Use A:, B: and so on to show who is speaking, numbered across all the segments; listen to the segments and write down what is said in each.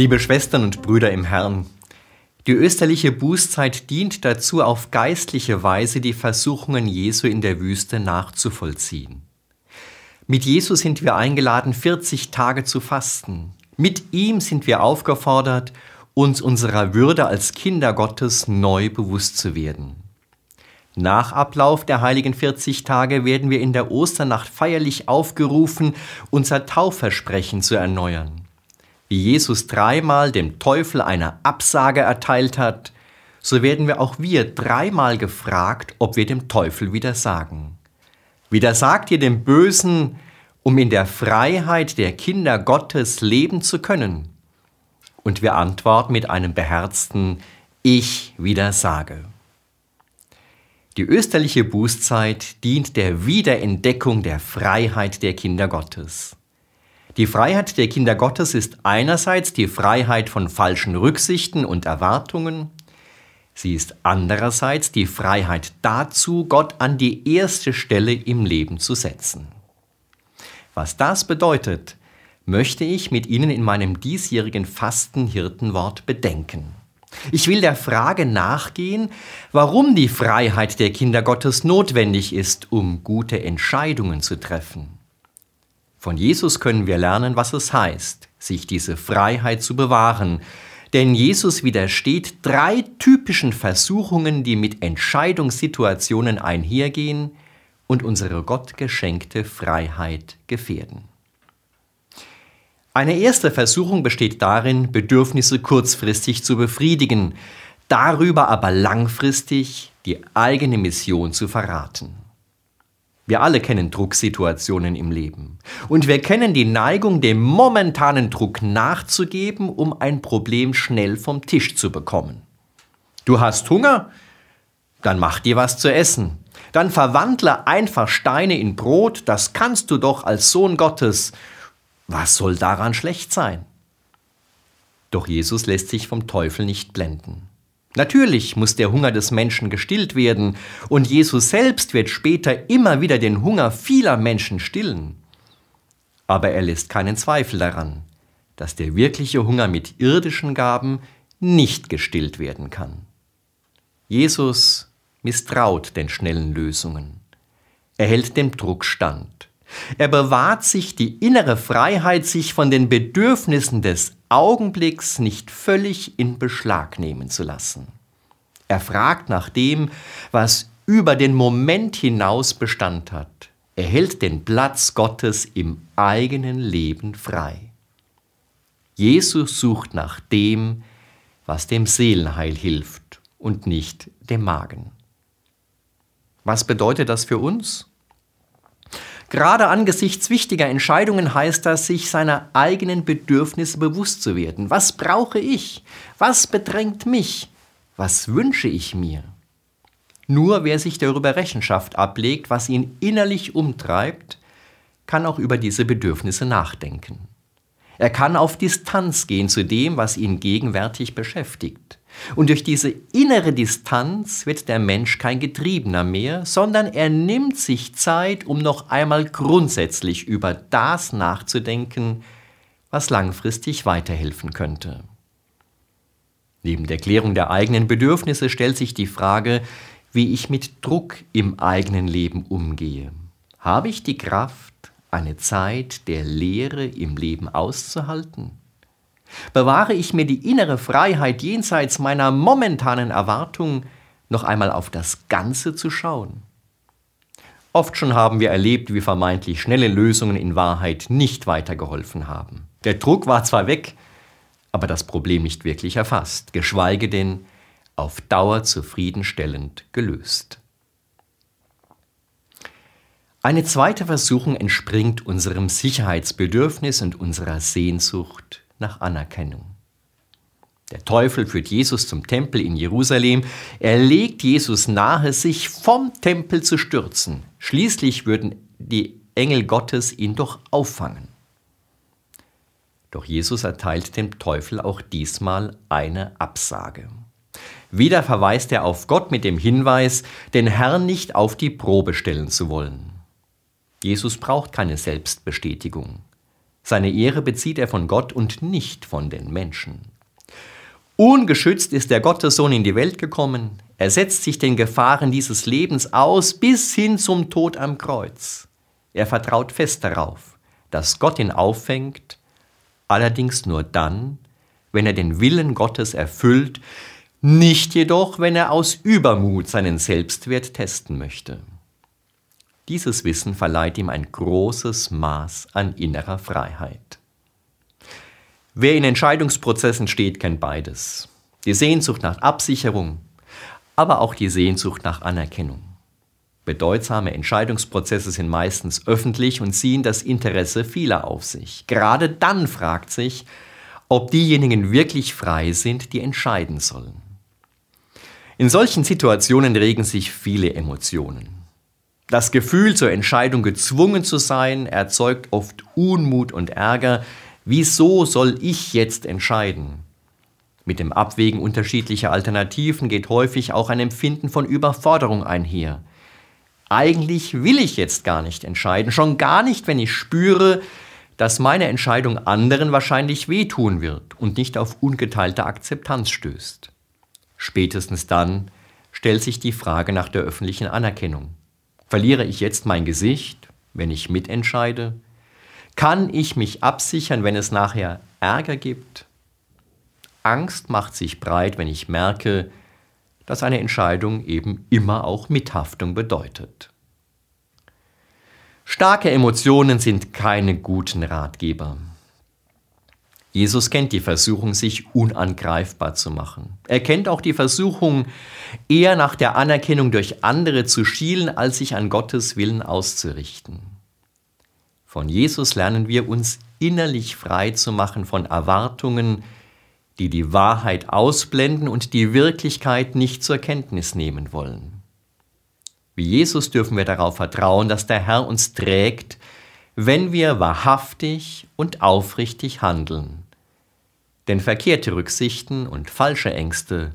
A: Liebe Schwestern und Brüder im Herrn, die österliche Bußzeit dient dazu, auf geistliche Weise die Versuchungen Jesu in der Wüste nachzuvollziehen. Mit Jesus sind wir eingeladen, 40 Tage zu fasten. Mit ihm sind wir aufgefordert, uns unserer Würde als Kinder Gottes neu bewusst zu werden. Nach Ablauf der heiligen 40 Tage werden wir in der Osternacht feierlich aufgerufen, unser Taufversprechen zu erneuern. Wie Jesus dreimal dem Teufel eine Absage erteilt hat, so werden wir auch wir dreimal gefragt, ob wir dem Teufel widersagen. Widersagt ihr dem Bösen, um in der Freiheit der Kinder Gottes leben zu können? Und wir antworten mit einem beherzten Ich widersage. Die österliche Bußzeit dient der Wiederentdeckung der Freiheit der Kinder Gottes. Die Freiheit der Kinder Gottes ist einerseits die Freiheit von falschen Rücksichten und Erwartungen, sie ist andererseits die Freiheit dazu, Gott an die erste Stelle im Leben zu setzen. Was das bedeutet, möchte ich mit Ihnen in meinem diesjährigen Fastenhirtenwort bedenken. Ich will der Frage nachgehen, warum die Freiheit der Kinder Gottes notwendig ist, um gute Entscheidungen zu treffen. Von Jesus können wir lernen, was es heißt, sich diese Freiheit zu bewahren, denn Jesus widersteht drei typischen Versuchungen, die mit Entscheidungssituationen einhergehen und unsere Gott geschenkte Freiheit gefährden. Eine erste Versuchung besteht darin, Bedürfnisse kurzfristig zu befriedigen, darüber aber langfristig die eigene Mission zu verraten. Wir alle kennen Drucksituationen im Leben. Und wir kennen die Neigung, dem momentanen Druck nachzugeben, um ein Problem schnell vom Tisch zu bekommen. Du hast Hunger? Dann mach dir was zu essen. Dann verwandle einfach Steine in Brot, das kannst du doch als Sohn Gottes. Was soll daran schlecht sein? Doch Jesus lässt sich vom Teufel nicht blenden. Natürlich muss der Hunger des Menschen gestillt werden, und Jesus selbst wird später immer wieder den Hunger vieler Menschen stillen. Aber er lässt keinen Zweifel daran, dass der wirkliche Hunger mit irdischen Gaben nicht gestillt werden kann. Jesus misstraut den schnellen Lösungen. Er hält dem Druck stand. Er bewahrt sich die innere Freiheit, sich von den Bedürfnissen des Augenblicks nicht völlig in Beschlag nehmen zu lassen. Er fragt nach dem, was über den Moment hinaus Bestand hat. Er hält den Platz Gottes im eigenen Leben frei. Jesus sucht nach dem, was dem Seelenheil hilft und nicht dem Magen. Was bedeutet das für uns? Gerade angesichts wichtiger Entscheidungen heißt das, sich seiner eigenen Bedürfnisse bewusst zu werden. Was brauche ich? Was bedrängt mich? Was wünsche ich mir? Nur wer sich darüber Rechenschaft ablegt, was ihn innerlich umtreibt, kann auch über diese Bedürfnisse nachdenken. Er kann auf Distanz gehen zu dem, was ihn gegenwärtig beschäftigt. Und durch diese innere Distanz wird der Mensch kein Getriebener mehr, sondern er nimmt sich Zeit, um noch einmal grundsätzlich über das nachzudenken, was langfristig weiterhelfen könnte. Neben der Klärung der eigenen Bedürfnisse stellt sich die Frage, wie ich mit Druck im eigenen Leben umgehe. Habe ich die Kraft, eine Zeit der Lehre im Leben auszuhalten? Bewahre ich mir die innere Freiheit jenseits meiner momentanen Erwartung, noch einmal auf das Ganze zu schauen? Oft schon haben wir erlebt, wie vermeintlich schnelle Lösungen in Wahrheit nicht weitergeholfen haben. Der Druck war zwar weg, aber das Problem nicht wirklich erfasst, geschweige denn auf Dauer zufriedenstellend gelöst. Eine zweite Versuchung entspringt unserem Sicherheitsbedürfnis und unserer Sehnsucht nach Anerkennung. Der Teufel führt Jesus zum Tempel in Jerusalem. Er legt Jesus nahe, sich vom Tempel zu stürzen. Schließlich würden die Engel Gottes ihn doch auffangen. Doch Jesus erteilt dem Teufel auch diesmal eine Absage. Wieder verweist er auf Gott mit dem Hinweis, den Herrn nicht auf die Probe stellen zu wollen. Jesus braucht keine Selbstbestätigung. Seine Ehre bezieht er von Gott und nicht von den Menschen. Ungeschützt ist der Gottessohn in die Welt gekommen. Er setzt sich den Gefahren dieses Lebens aus bis hin zum Tod am Kreuz. Er vertraut fest darauf, dass Gott ihn auffängt, allerdings nur dann, wenn er den Willen Gottes erfüllt, nicht jedoch, wenn er aus Übermut seinen Selbstwert testen möchte. Dieses Wissen verleiht ihm ein großes Maß an innerer Freiheit. Wer in Entscheidungsprozessen steht, kennt beides. Die Sehnsucht nach Absicherung, aber auch die Sehnsucht nach Anerkennung. Bedeutsame Entscheidungsprozesse sind meistens öffentlich und ziehen das Interesse vieler auf sich. Gerade dann fragt sich, ob diejenigen wirklich frei sind, die entscheiden sollen. In solchen Situationen regen sich viele Emotionen. Das Gefühl, zur Entscheidung gezwungen zu sein, erzeugt oft Unmut und Ärger. Wieso soll ich jetzt entscheiden? Mit dem Abwägen unterschiedlicher Alternativen geht häufig auch ein Empfinden von Überforderung einher. Eigentlich will ich jetzt gar nicht entscheiden, schon gar nicht, wenn ich spüre, dass meine Entscheidung anderen wahrscheinlich wehtun wird und nicht auf ungeteilte Akzeptanz stößt. Spätestens dann stellt sich die Frage nach der öffentlichen Anerkennung. Verliere ich jetzt mein Gesicht, wenn ich mitentscheide? Kann ich mich absichern, wenn es nachher Ärger gibt? Angst macht sich breit, wenn ich merke, dass eine Entscheidung eben immer auch Mithaftung bedeutet. Starke Emotionen sind keine guten Ratgeber. Jesus kennt die Versuchung, sich unangreifbar zu machen. Er kennt auch die Versuchung, eher nach der Anerkennung durch andere zu schielen, als sich an Gottes Willen auszurichten. Von Jesus lernen wir uns innerlich frei zu machen von Erwartungen, die die Wahrheit ausblenden und die Wirklichkeit nicht zur Kenntnis nehmen wollen. Wie Jesus dürfen wir darauf vertrauen, dass der Herr uns trägt, wenn wir wahrhaftig und aufrichtig handeln. Denn verkehrte Rücksichten und falsche Ängste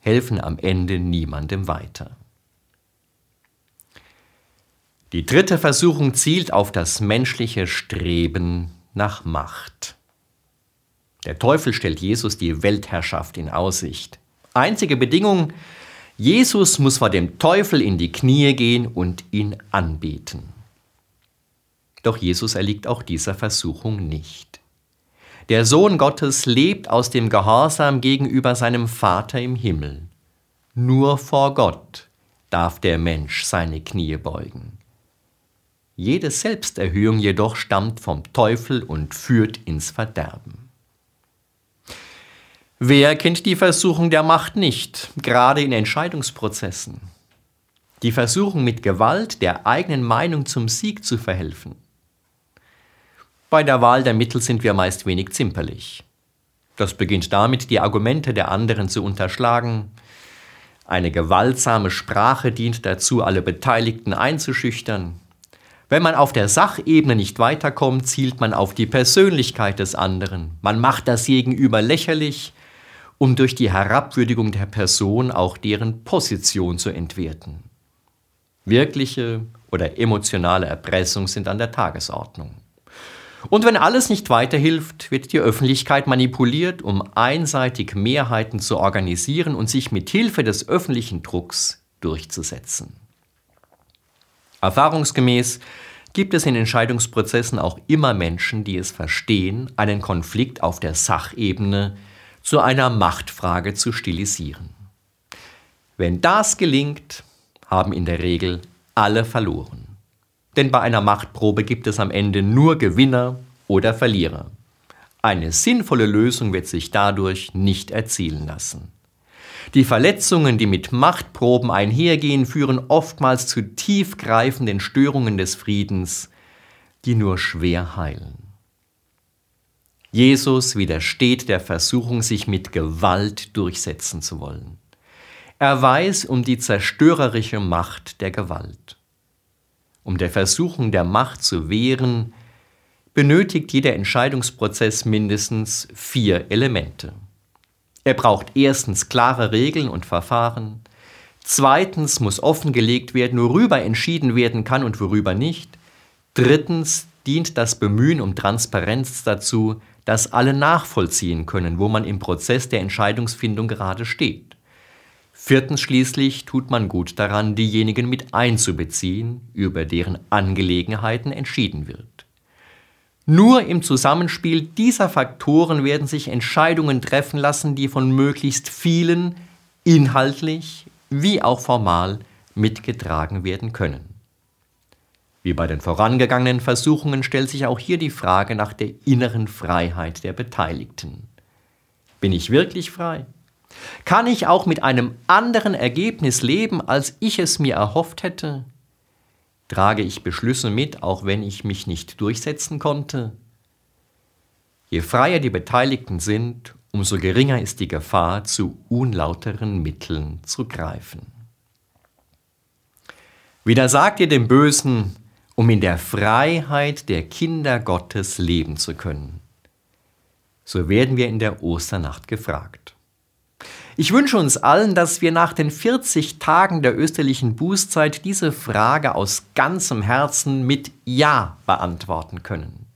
A: helfen am Ende niemandem weiter. Die dritte Versuchung zielt auf das menschliche Streben nach Macht. Der Teufel stellt Jesus die Weltherrschaft in Aussicht. Einzige Bedingung, Jesus muss vor dem Teufel in die Knie gehen und ihn anbeten. Doch Jesus erliegt auch dieser Versuchung nicht. Der Sohn Gottes lebt aus dem Gehorsam gegenüber seinem Vater im Himmel. Nur vor Gott darf der Mensch seine Knie beugen. Jede Selbsterhöhung jedoch stammt vom Teufel und führt ins Verderben. Wer kennt die Versuchung der Macht nicht, gerade in Entscheidungsprozessen? Die Versuchung mit Gewalt der eigenen Meinung zum Sieg zu verhelfen. Bei der Wahl der Mittel sind wir meist wenig zimperlich. Das beginnt damit, die Argumente der anderen zu unterschlagen. Eine gewaltsame Sprache dient dazu, alle Beteiligten einzuschüchtern. Wenn man auf der Sachebene nicht weiterkommt, zielt man auf die Persönlichkeit des anderen. Man macht das Gegenüber lächerlich, um durch die Herabwürdigung der Person auch deren Position zu entwerten. Wirkliche oder emotionale Erpressung sind an der Tagesordnung. Und wenn alles nicht weiterhilft, wird die Öffentlichkeit manipuliert, um einseitig Mehrheiten zu organisieren und sich mit Hilfe des öffentlichen Drucks durchzusetzen. Erfahrungsgemäß gibt es in Entscheidungsprozessen auch immer Menschen, die es verstehen, einen Konflikt auf der Sachebene zu einer Machtfrage zu stilisieren. Wenn das gelingt, haben in der Regel alle verloren. Denn bei einer Machtprobe gibt es am Ende nur Gewinner oder Verlierer. Eine sinnvolle Lösung wird sich dadurch nicht erzielen lassen. Die Verletzungen, die mit Machtproben einhergehen, führen oftmals zu tiefgreifenden Störungen des Friedens, die nur schwer heilen. Jesus widersteht der Versuchung, sich mit Gewalt durchsetzen zu wollen. Er weiß um die zerstörerische Macht der Gewalt um der Versuchung der Macht zu wehren, benötigt jeder Entscheidungsprozess mindestens vier Elemente. Er braucht erstens klare Regeln und Verfahren, zweitens muss offengelegt werden, worüber entschieden werden kann und worüber nicht, drittens dient das Bemühen um Transparenz dazu, dass alle nachvollziehen können, wo man im Prozess der Entscheidungsfindung gerade steht. Viertens schließlich tut man gut daran, diejenigen mit einzubeziehen, über deren Angelegenheiten entschieden wird. Nur im Zusammenspiel dieser Faktoren werden sich Entscheidungen treffen lassen, die von möglichst vielen inhaltlich wie auch formal mitgetragen werden können. Wie bei den vorangegangenen Versuchungen stellt sich auch hier die Frage nach der inneren Freiheit der Beteiligten. Bin ich wirklich frei? Kann ich auch mit einem anderen Ergebnis leben, als ich es mir erhofft hätte? Trage ich Beschlüsse mit, auch wenn ich mich nicht durchsetzen konnte? Je freier die Beteiligten sind, umso geringer ist die Gefahr, zu unlauteren Mitteln zu greifen. Widersagt ihr dem Bösen, um in der Freiheit der Kinder Gottes leben zu können. So werden wir in der Osternacht gefragt. Ich wünsche uns allen, dass wir nach den 40 Tagen der österlichen Bußzeit diese Frage aus ganzem Herzen mit Ja beantworten können.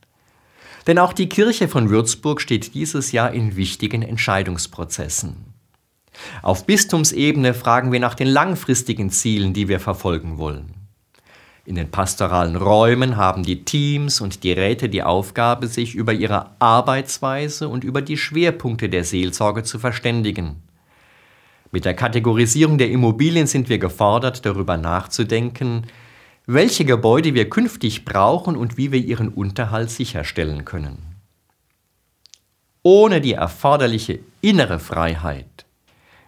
A: Denn auch die Kirche von Würzburg steht dieses Jahr in wichtigen Entscheidungsprozessen. Auf Bistumsebene fragen wir nach den langfristigen Zielen, die wir verfolgen wollen. In den pastoralen Räumen haben die Teams und die Räte die Aufgabe, sich über ihre Arbeitsweise und über die Schwerpunkte der Seelsorge zu verständigen. Mit der Kategorisierung der Immobilien sind wir gefordert, darüber nachzudenken, welche Gebäude wir künftig brauchen und wie wir ihren Unterhalt sicherstellen können. Ohne die erforderliche innere Freiheit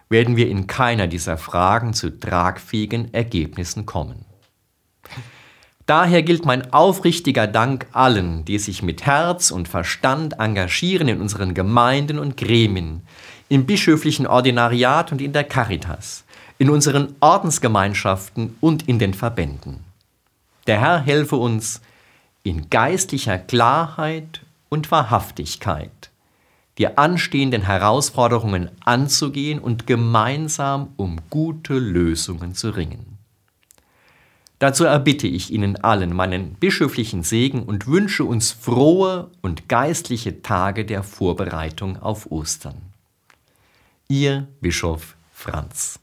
A: werden wir in keiner dieser Fragen zu tragfähigen Ergebnissen kommen. Daher gilt mein aufrichtiger Dank allen, die sich mit Herz und Verstand engagieren in unseren Gemeinden und Gremien, im bischöflichen Ordinariat und in der Caritas, in unseren Ordensgemeinschaften und in den Verbänden. Der Herr helfe uns in geistlicher Klarheit und Wahrhaftigkeit, die anstehenden Herausforderungen anzugehen und gemeinsam um gute Lösungen zu ringen. Dazu erbitte ich Ihnen allen meinen bischöflichen Segen und wünsche uns frohe und geistliche Tage der Vorbereitung auf Ostern. Ihr Bischof Franz.